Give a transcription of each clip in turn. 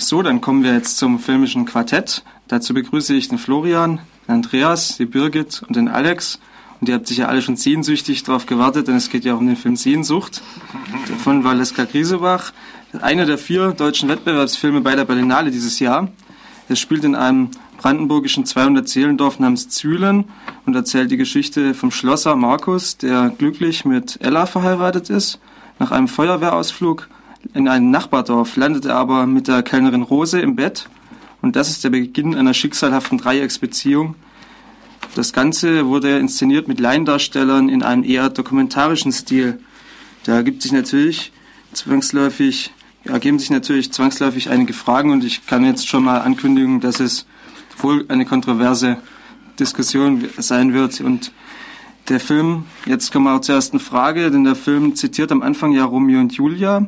So, dann kommen wir jetzt zum filmischen Quartett. Dazu begrüße ich den Florian, den Andreas, die Birgit und den Alex. Und ihr habt sicher alle schon sehnsüchtig darauf gewartet, denn es geht ja auch um den Film Sehnsucht von Valeska Griesebach. Einer der vier deutschen Wettbewerbsfilme bei der Berlinale dieses Jahr. Er spielt in einem brandenburgischen 200-Seelendorf namens Zühlen und erzählt die Geschichte vom Schlosser Markus, der glücklich mit Ella verheiratet ist. Nach einem Feuerwehrausflug in ein Nachbardorf landet er aber mit der Kellnerin Rose im Bett und das ist der Beginn einer schicksalhaften Dreiecksbeziehung. Das Ganze wurde inszeniert mit Laiendarstellern in einem eher dokumentarischen Stil. Da ergibt sich natürlich zwangsläufig, ergeben sich natürlich zwangsläufig einige Fragen und ich kann jetzt schon mal ankündigen, dass es wohl eine kontroverse Diskussion sein wird und der Film, jetzt kommen wir auch zur ersten Frage, denn der Film zitiert am Anfang ja Romeo und Julia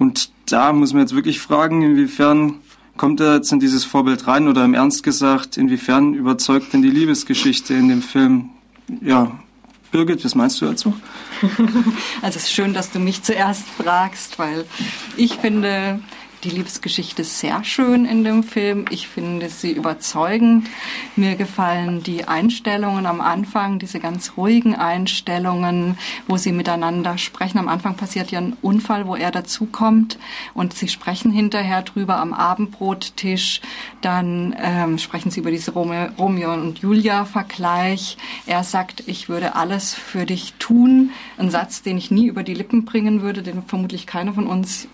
und da muss man jetzt wirklich fragen, inwiefern kommt er jetzt in dieses Vorbild rein oder im Ernst gesagt, inwiefern überzeugt denn die Liebesgeschichte in dem Film? Ja, Birgit, was meinst du dazu? Also es ist schön, dass du mich zuerst fragst, weil ich finde, die Liebesgeschichte sehr schön in dem Film. Ich finde sie überzeugend. Mir gefallen die Einstellungen am Anfang, diese ganz ruhigen Einstellungen, wo sie miteinander sprechen. Am Anfang passiert ja ein Unfall, wo er dazukommt und sie sprechen hinterher drüber am Abendbrottisch. Dann ähm, sprechen sie über diese Romeo und Julia Vergleich. Er sagt, ich würde alles für dich tun. Ein Satz, den ich nie über die Lippen bringen würde, den vermutlich keiner von uns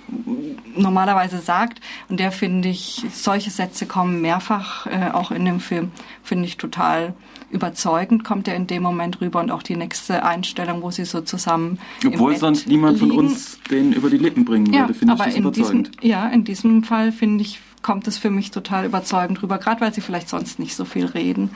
normalerweise Weise sagt. Und der finde ich, solche Sätze kommen mehrfach äh, auch in dem Film, finde ich total überzeugend kommt er in dem Moment rüber und auch die nächste Einstellung, wo sie so zusammen. Obwohl sonst niemand liegen. von uns den über die Lippen bringen würde, ja, finde ich das in überzeugend. Diesem, ja, in diesem Fall finde ich, kommt es für mich total überzeugend rüber, gerade weil sie vielleicht sonst nicht so viel reden.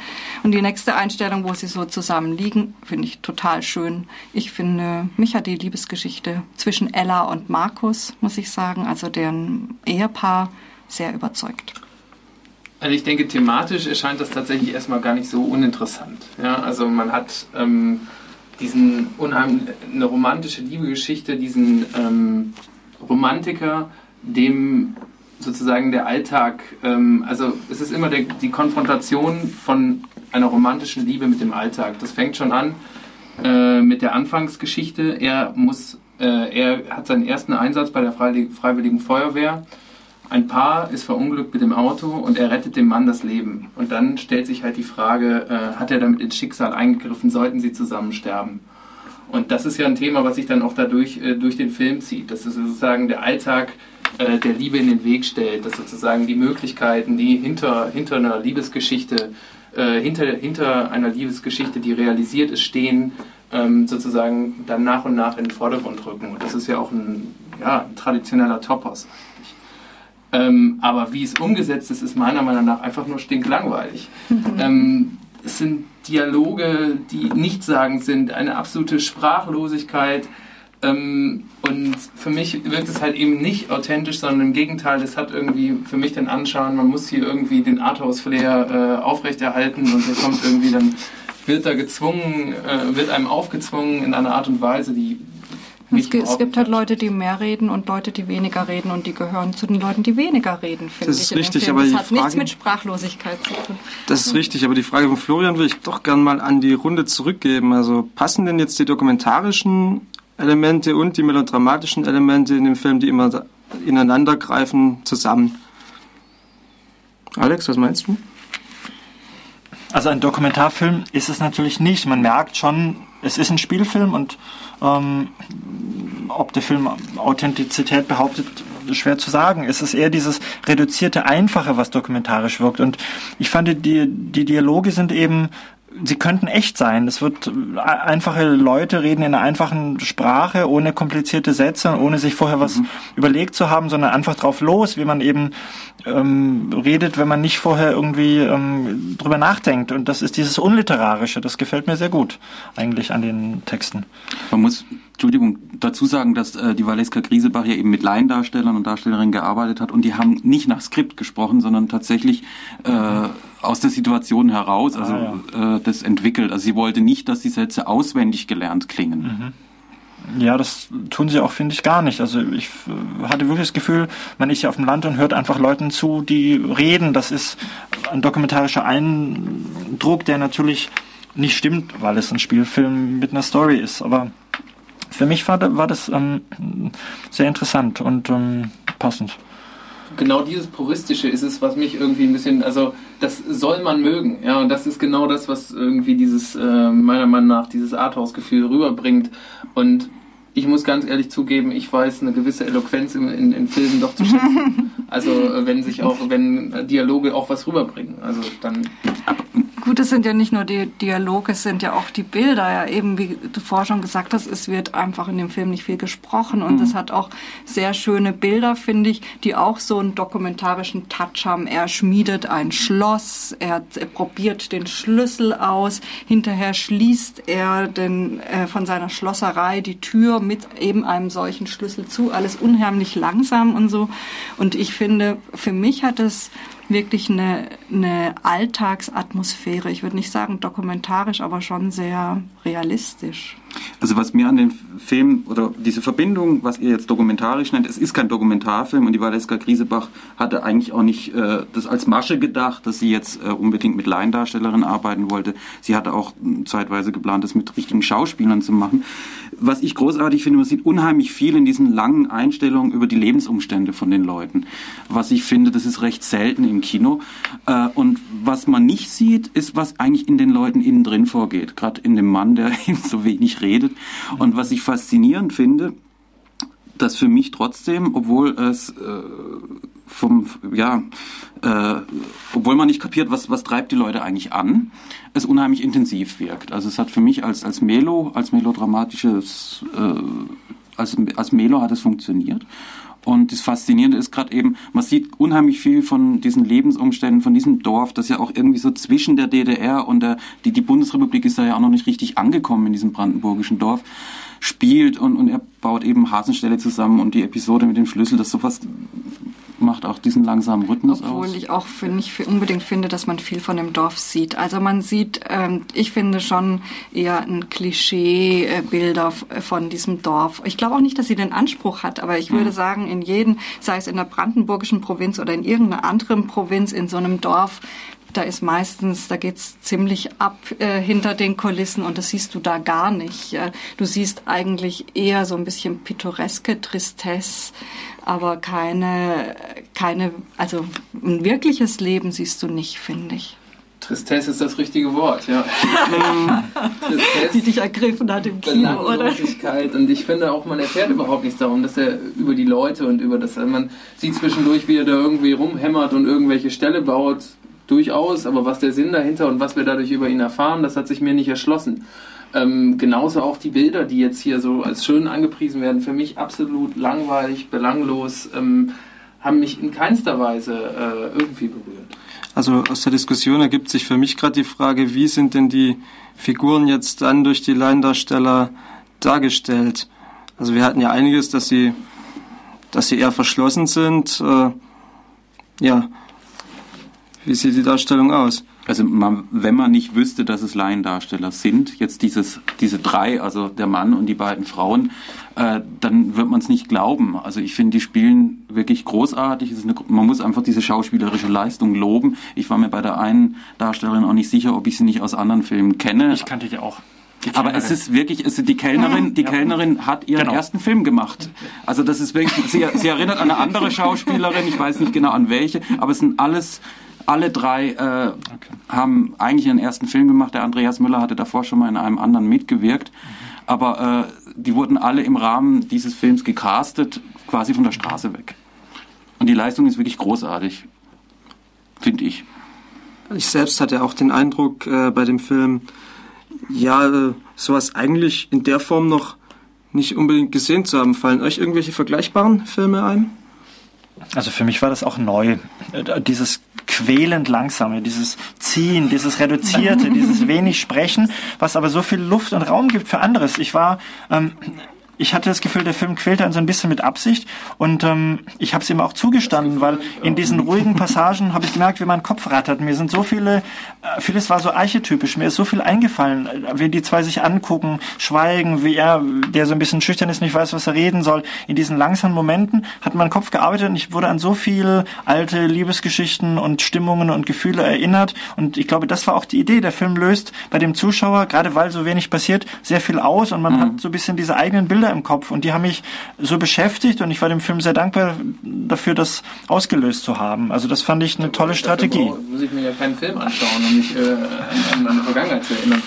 Und die nächste Einstellung, wo sie so zusammen liegen, finde ich total schön. Ich finde, mich hat die Liebesgeschichte zwischen Ella und Markus, muss ich sagen, also deren Ehepaar, sehr überzeugt. Also ich denke, thematisch erscheint das tatsächlich erstmal gar nicht so uninteressant. Ja, also man hat ähm, diesen unheimlich, eine romantische Liebegeschichte, diesen ähm, Romantiker, dem sozusagen der Alltag, ähm, also es ist immer der, die Konfrontation von einer romantischen Liebe mit dem Alltag. Das fängt schon an äh, mit der Anfangsgeschichte. Er muss, äh, er hat seinen ersten Einsatz bei der Freiwilligen Feuerwehr. Ein Paar ist verunglückt mit dem Auto und er rettet dem Mann das Leben. Und dann stellt sich halt die Frage, äh, hat er damit ins Schicksal eingegriffen, sollten sie zusammen sterben? Und das ist ja ein Thema, was sich dann auch dadurch äh, durch den Film zieht. Das ist sozusagen der Alltag äh, der Liebe in den Weg stellt, dass sozusagen die Möglichkeiten, die hinter, hinter einer Liebesgeschichte, äh, hinter, hinter einer Liebesgeschichte, die realisiert ist, stehen, ähm, sozusagen dann nach und nach in den Vordergrund rücken. Und das ist ja auch ein, ja, ein traditioneller Topos. Ähm, aber wie es umgesetzt ist, ist meiner Meinung nach einfach nur stinklangweilig. ähm, es sind Dialoge, die nichtssagend sind, eine absolute Sprachlosigkeit. Ähm, und für mich wirkt es halt eben nicht authentisch, sondern im Gegenteil, es hat irgendwie für mich den Anschein, man muss hier irgendwie den Arthouse-Flair äh, aufrechterhalten und der kommt irgendwie dann, wird da gezwungen, äh, wird einem aufgezwungen in einer Art und Weise, die es, es, gibt halt Leute, die mehr reden und Leute, die weniger reden und die gehören zu den Leuten, die weniger reden, finde ich. Das ist richtig, aber das hat Frage, nichts mit Sprachlosigkeit zu tun. Das ist richtig, aber die Frage von Florian will ich doch gern mal an die Runde zurückgeben. Also passen denn jetzt die dokumentarischen Elemente und die melodramatischen Elemente in dem Film, die immer ineinander greifen, zusammen? Alex, was meinst du? Also ein Dokumentarfilm ist es natürlich nicht. Man merkt schon, es ist ein Spielfilm und ähm, ob der Film Authentizität behauptet, schwer zu sagen. Es ist eher dieses reduzierte Einfache, was dokumentarisch wirkt. Und ich fand, die, die Dialoge sind eben sie könnten echt sein. Es wird einfache Leute reden in einer einfachen Sprache, ohne komplizierte Sätze, ohne sich vorher was mhm. überlegt zu haben, sondern einfach drauf los, wie man eben ähm, redet, wenn man nicht vorher irgendwie ähm, drüber nachdenkt. Und das ist dieses Unliterarische. Das gefällt mir sehr gut eigentlich an den Texten. Man muss Entschuldigung, dazu sagen, dass äh, die Valeska Griesebach ja eben mit Laiendarstellern und Darstellerinnen gearbeitet hat und die haben nicht nach Skript gesprochen, sondern tatsächlich äh, aus der Situation heraus, also ah, ja. äh, das entwickelt. Also sie wollte nicht, dass die Sätze auswendig gelernt klingen. Ja, das tun sie auch, finde ich, gar nicht. Also ich äh, hatte wirklich das Gefühl, man ist ja auf dem Land und hört einfach Leuten zu, die reden. Das ist ein dokumentarischer Eindruck, der natürlich nicht stimmt, weil es ein Spielfilm mit einer Story ist. Aber für mich war, war das ähm, sehr interessant und ähm, passend genau dieses Puristische ist es, was mich irgendwie ein bisschen, also das soll man mögen, ja, und das ist genau das, was irgendwie dieses, äh, meiner Meinung nach, dieses Arthouse-Gefühl rüberbringt. Und ich muss ganz ehrlich zugeben, ich weiß eine gewisse Eloquenz in, in, in Filmen doch zu schätzen. Also äh, wenn sich auch, wenn Dialoge auch was rüberbringen, also dann. Gut, es sind ja nicht nur die Dialoge, es sind ja auch die Bilder. Ja, eben wie du vorher schon gesagt hast, es wird einfach in dem Film nicht viel gesprochen und mhm. es hat auch sehr schöne Bilder, finde ich, die auch so einen dokumentarischen Touch haben. Er schmiedet ein Schloss, er, er probiert den Schlüssel aus, hinterher schließt er den, äh, von seiner Schlosserei die Tür mit eben einem solchen Schlüssel zu. Alles unheimlich langsam und so. Und ich finde, für mich hat es wirklich eine, eine Alltagsatmosphäre. Ich würde nicht sagen dokumentarisch, aber schon sehr realistisch. Also was mir an den Film oder diese Verbindung, was ihr jetzt dokumentarisch nennt, es ist kein Dokumentarfilm und die Valeska Griesebach hatte eigentlich auch nicht äh, das als Masche gedacht, dass sie jetzt äh, unbedingt mit Laiendarstellerinnen arbeiten wollte. Sie hatte auch zeitweise geplant, das mit richtigen Schauspielern zu machen. Was ich großartig finde, man sieht unheimlich viel in diesen langen Einstellungen über die Lebensumstände von den Leuten. Was ich finde, das ist recht selten im Kino. Äh, und was man nicht sieht, ist, was eigentlich in den Leuten innen drin vorgeht. Gerade in dem Mann, der eben so wenig redet. Und was ich faszinierend finde, dass für mich trotzdem, obwohl es äh, vom, ja, äh, obwohl man nicht kapiert, was, was treibt die Leute eigentlich an, es unheimlich intensiv wirkt. Also es hat für mich als, als Melo, als melodramatisches, äh, als, als Melo hat es funktioniert. Und das Faszinierende ist gerade eben, man sieht unheimlich viel von diesen Lebensumständen, von diesem Dorf, das ja auch irgendwie so zwischen der DDR und der, die, die Bundesrepublik ist da ja auch noch nicht richtig angekommen in diesem brandenburgischen Dorf, spielt und, und er baut eben Hasenstelle zusammen und die Episode mit dem Schlüssel, das sowas macht auch diesen langsamen Rhythmus Obwohl aus. Obwohl ich auch für nicht unbedingt finde, dass man viel von dem Dorf sieht. Also man sieht, ähm, ich finde schon eher ein Klischee-Bilder von diesem Dorf. Ich glaube auch nicht, dass sie den Anspruch hat, aber ich würde mhm. sagen, in jedem, sei es in der brandenburgischen Provinz oder in irgendeiner anderen Provinz, in so einem Dorf, da ist meistens, da geht's ziemlich ab äh, hinter den Kulissen und das siehst du da gar nicht. Äh, du siehst eigentlich eher so ein bisschen pittoreske Tristesse, aber keine, keine, also ein wirkliches Leben siehst du nicht, finde ich. Tristesse ist das richtige Wort, ja. Tristesse, Die dich ergriffen hat im Kino, oder? Und ich finde auch, man erfährt überhaupt nichts darum, dass er über die Leute und über das, man sieht zwischendurch, wie er da irgendwie rumhämmert und irgendwelche Ställe baut, durchaus, aber was der Sinn dahinter und was wir dadurch über ihn erfahren, das hat sich mir nicht erschlossen. Ähm, genauso auch die Bilder, die jetzt hier so als schön angepriesen werden, für mich absolut langweilig, belanglos, ähm, haben mich in keinster Weise äh, irgendwie berührt. Also aus der Diskussion ergibt sich für mich gerade die Frage, wie sind denn die Figuren jetzt dann durch die Laiendarsteller dargestellt? Also wir hatten ja einiges, dass sie, dass sie eher verschlossen sind. Äh, ja, wie sieht die Darstellung aus? Also man, wenn man nicht wüsste, dass es Laiendarsteller sind, jetzt dieses, diese drei, also der Mann und die beiden Frauen, äh, dann wird man es nicht glauben. Also ich finde, die spielen wirklich großartig. Eine, man muss einfach diese schauspielerische Leistung loben. Ich war mir bei der einen Darstellerin auch nicht sicher, ob ich sie nicht aus anderen Filmen kenne. Ich kannte die auch. Die Aber es ist wirklich, es ist die Kellnerin, die ja. Kellnerin hat ihren genau. ersten Film gemacht. Also das ist wirklich, sie, sie erinnert an eine andere Schauspielerin, ich weiß nicht genau an welche, aber es sind alles alle drei äh, okay. haben eigentlich ihren ersten Film gemacht. Der Andreas Müller hatte davor schon mal in einem anderen mitgewirkt. Mhm. Aber äh, die wurden alle im Rahmen dieses Films gecastet, quasi von der Straße weg. Und die Leistung ist wirklich großartig, finde ich. Ich selbst hatte auch den Eindruck äh, bei dem Film, ja, äh, sowas eigentlich in der Form noch nicht unbedingt gesehen zu haben. Fallen euch irgendwelche vergleichbaren Filme ein? Also für mich war das auch neu. Äh, dieses quälend langsame, dieses Ziehen, dieses Reduzierte, dieses wenig Sprechen, was aber so viel Luft und Raum gibt für anderes. Ich war ähm, ich hatte das Gefühl, der Film quält einen so ein bisschen mit Absicht und ähm, ich habe es ihm auch zugestanden, weil in diesen ruhigen Passagen habe ich gemerkt, wie mein Kopf rattert. Mir sind so viele, äh, vieles war so archetypisch, mir ist so viel eingefallen, äh, wie die zwei sich angucken, schweigen, wie er, der so ein bisschen schüchtern ist, nicht weiß, was er reden soll. In diesen langsamen Momenten hat mein Kopf gearbeitet und ich wurde an so viel alte Liebesgeschichten und Stimmungen und Gefühle erinnert und ich glaube, das war auch die Idee. Der Film löst bei dem Zuschauer, gerade weil so wenig passiert, sehr viel aus und man mhm. hat so ein bisschen diese eigenen Bilder im Kopf und die haben mich so beschäftigt und ich war dem Film sehr dankbar dafür, das ausgelöst zu haben. Also das fand ich eine tolle Strategie. Muss ich mir ja keinen Film anschauen, um mich äh, an meine Vergangenheit zu erinnern.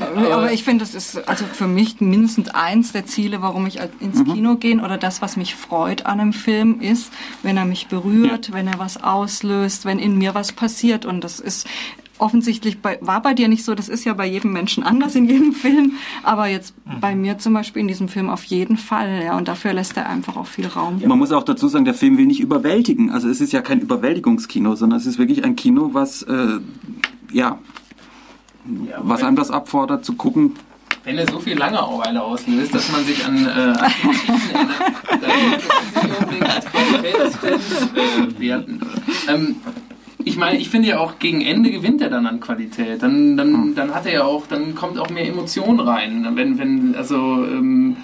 Aber ich finde, das ist also für mich mindestens eins der Ziele, warum ich ins mhm. Kino gehe oder das, was mich freut an einem Film, ist, wenn er mich berührt, ja. wenn er was auslöst, wenn in mir was passiert. Und das ist offensichtlich bei, war bei dir nicht so, das ist ja bei jedem Menschen anders in jedem Film, aber jetzt mhm. bei mir zum Beispiel in diesem Film auf jeden Fall, ja, und dafür lässt er einfach auch viel Raum. Ja, man muss auch dazu sagen, der Film will nicht überwältigen, also es ist ja kein Überwältigungskino, sondern es ist wirklich ein Kino, was, äh, ja, ja was einem das abfordert, zu gucken, wenn er so viel Langeweile auslöst, dass man sich an, äh, an Geschichten erinnert, dann würde ich nicht unbedingt als Qualitätsfilm äh, werten. Ähm, ich meine, ich finde ja auch gegen Ende gewinnt er dann an Qualität. Dann, dann, hm. dann hat er ja auch, dann kommt auch mehr Emotion rein. Wenn, wenn, also ähm,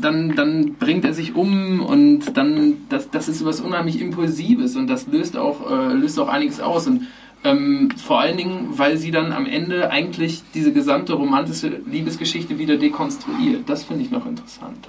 dann, dann bringt er sich um und dann, das, das ist was unheimlich Impulsives und das löst auch, äh, löst auch einiges aus. Und ähm, vor allen Dingen, weil sie dann am Ende eigentlich diese gesamte romantische Liebesgeschichte wieder dekonstruiert. Das finde ich noch interessant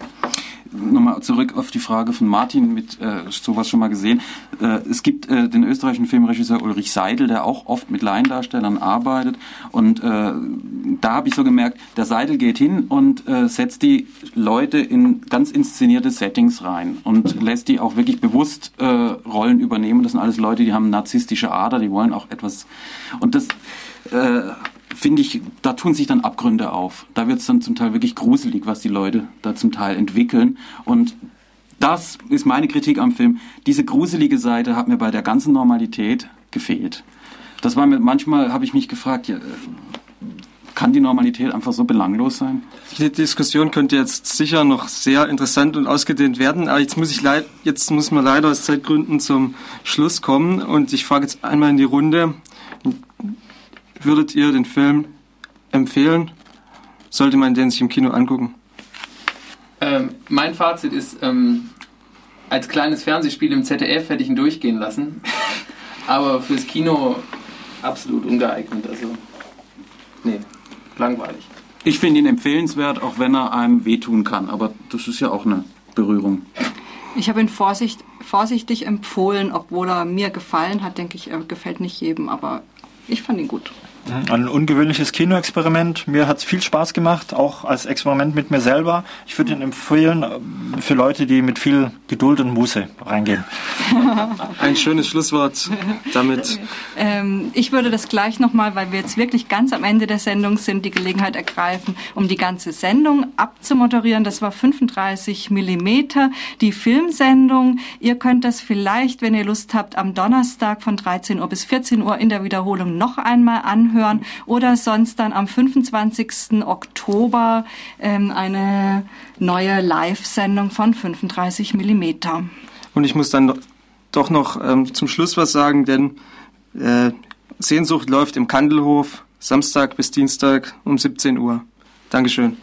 nochmal zurück auf die Frage von Martin mit äh, sowas schon mal gesehen. Äh, es gibt äh, den österreichischen Filmregisseur Ulrich Seidel, der auch oft mit Laiendarstellern arbeitet. Und äh, da habe ich so gemerkt, der Seidel geht hin und äh, setzt die Leute in ganz inszenierte Settings rein und lässt die auch wirklich bewusst äh, Rollen übernehmen. Das sind alles Leute, die haben narzisstische Ader, die wollen auch etwas. Und das finde ich, da tun sich dann Abgründe auf. Da wird es dann zum Teil wirklich gruselig, was die Leute da zum Teil entwickeln. Und das ist meine Kritik am Film. Diese gruselige Seite hat mir bei der ganzen Normalität gefehlt. Das war mir, manchmal habe ich mich gefragt, ja, kann die Normalität einfach so belanglos sein? Die Diskussion könnte jetzt sicher noch sehr interessant und ausgedehnt werden, aber jetzt muss ich leid, jetzt muss man leider aus Zeitgründen zum Schluss kommen und ich frage jetzt einmal in die Runde, würdet ihr den Film empfehlen? Sollte man den sich im Kino angucken? Ähm, mein Fazit ist, ähm, als kleines Fernsehspiel im ZDF hätte ich ihn durchgehen lassen. Aber fürs Kino absolut ungeeignet. Also, nee, langweilig. Ich finde ihn empfehlenswert, auch wenn er einem wehtun kann. Aber das ist ja auch eine Berührung. Ich habe ihn vorsicht, vorsichtig empfohlen, obwohl er mir gefallen hat. Denke ich, er gefällt nicht jedem, aber ich fand ihn gut. Ein ungewöhnliches Kinoexperiment. Mir hat es viel Spaß gemacht, auch als Experiment mit mir selber. Ich würde ihn empfehlen äh, für Leute, die mit viel Geduld und Muße reingehen. Ein schönes Schlusswort damit. Ähm, ich würde das gleich nochmal, weil wir jetzt wirklich ganz am Ende der Sendung sind, die Gelegenheit ergreifen, um die ganze Sendung abzumoderieren. Das war 35 Millimeter, die Filmsendung. Ihr könnt das vielleicht, wenn ihr Lust habt, am Donnerstag von 13 Uhr bis 14 Uhr in der Wiederholung noch einmal anhören anhören oder sonst dann am 25. Oktober ähm, eine neue Live-Sendung von 35 Millimeter. Und ich muss dann doch noch ähm, zum Schluss was sagen, denn äh, Sehnsucht läuft im Kandelhof Samstag bis Dienstag um 17 Uhr. Dankeschön.